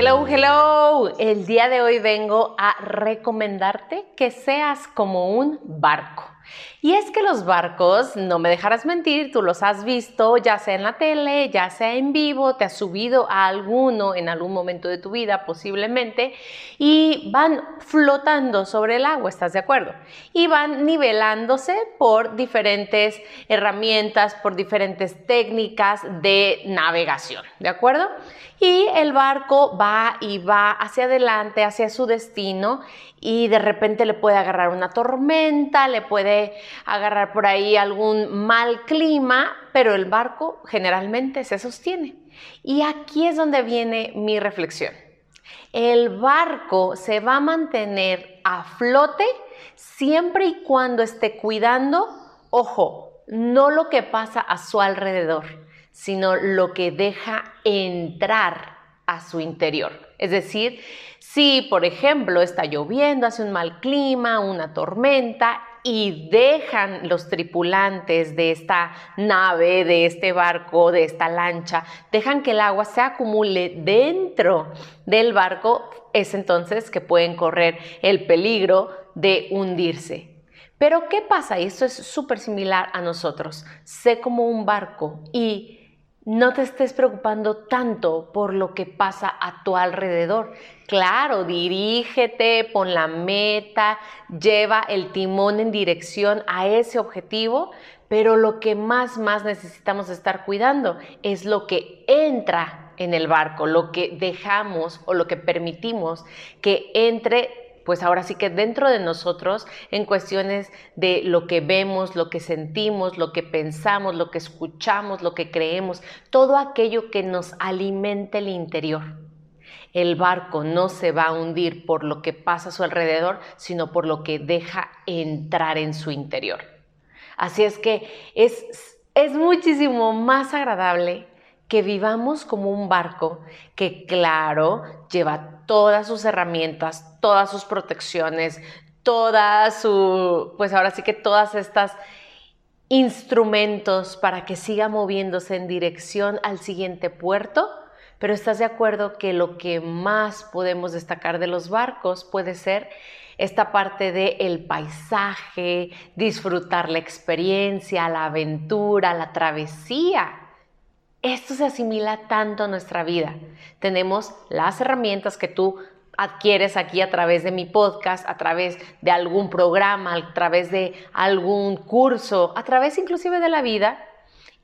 Hello, hello. El día de hoy vengo a recomendarte que seas como un barco. Y es que los barcos, no me dejarás mentir, tú los has visto ya sea en la tele, ya sea en vivo, te has subido a alguno en algún momento de tu vida posiblemente y van flotando sobre el agua, ¿estás de acuerdo? Y van nivelándose por diferentes herramientas, por diferentes técnicas de navegación, ¿de acuerdo? Y el barco va y va hacia adelante, hacia su destino y de repente le puede agarrar una tormenta, le puede agarrar por ahí algún mal clima, pero el barco generalmente se sostiene. Y aquí es donde viene mi reflexión. El barco se va a mantener a flote siempre y cuando esté cuidando, ojo, no lo que pasa a su alrededor, sino lo que deja entrar a su interior. Es decir, si por ejemplo está lloviendo, hace un mal clima, una tormenta y dejan los tripulantes de esta nave, de este barco, de esta lancha, dejan que el agua se acumule dentro del barco, es entonces que pueden correr el peligro de hundirse. Pero ¿qué pasa? Y esto es súper similar a nosotros. Sé como un barco y no te estés preocupando tanto por lo que pasa a tu alrededor. Claro, dirígete, pon la meta, lleva el timón en dirección a ese objetivo, pero lo que más, más necesitamos estar cuidando es lo que entra en el barco, lo que dejamos o lo que permitimos que entre pues ahora sí que dentro de nosotros, en cuestiones de lo que vemos, lo que sentimos, lo que pensamos, lo que escuchamos, lo que creemos, todo aquello que nos alimenta el interior. El barco no se va a hundir por lo que pasa a su alrededor, sino por lo que deja entrar en su interior. Así es que es, es muchísimo más agradable que vivamos como un barco que, claro, lleva todas sus herramientas, todas sus protecciones, toda su, pues ahora sí que todas estas instrumentos para que siga moviéndose en dirección al siguiente puerto, pero estás de acuerdo que lo que más podemos destacar de los barcos puede ser esta parte de el paisaje, disfrutar la experiencia, la aventura, la travesía esto se asimila tanto a nuestra vida. Tenemos las herramientas que tú adquieres aquí a través de mi podcast, a través de algún programa, a través de algún curso, a través inclusive de la vida,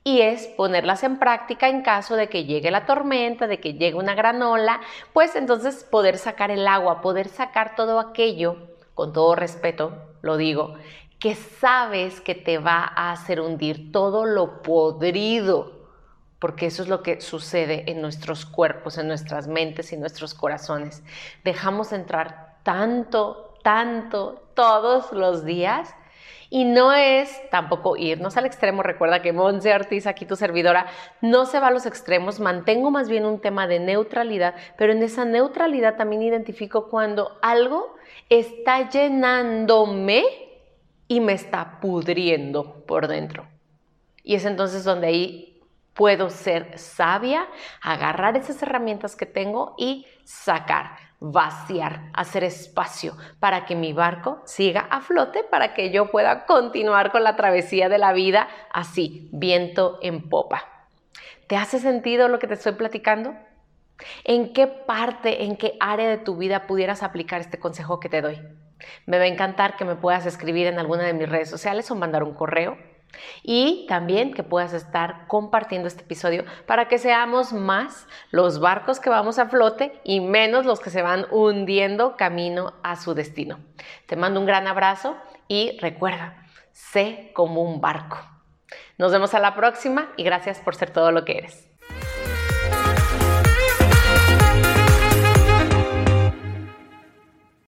y es ponerlas en práctica en caso de que llegue la tormenta, de que llegue una granola, pues entonces poder sacar el agua, poder sacar todo aquello, con todo respeto, lo digo, que sabes que te va a hacer hundir todo lo podrido porque eso es lo que sucede en nuestros cuerpos, en nuestras mentes y nuestros corazones. Dejamos entrar tanto, tanto, todos los días. Y no es tampoco irnos al extremo. Recuerda que Monse Ortiz, aquí tu servidora, no se va a los extremos. Mantengo más bien un tema de neutralidad, pero en esa neutralidad también identifico cuando algo está llenándome y me está pudriendo por dentro. Y es entonces donde ahí puedo ser sabia, agarrar esas herramientas que tengo y sacar, vaciar, hacer espacio para que mi barco siga a flote, para que yo pueda continuar con la travesía de la vida así, viento en popa. ¿Te hace sentido lo que te estoy platicando? ¿En qué parte, en qué área de tu vida pudieras aplicar este consejo que te doy? Me va a encantar que me puedas escribir en alguna de mis redes sociales o mandar un correo y también que puedas estar compartiendo este episodio para que seamos más los barcos que vamos a flote y menos los que se van hundiendo camino a su destino. Te mando un gran abrazo y recuerda, sé como un barco. Nos vemos a la próxima y gracias por ser todo lo que eres.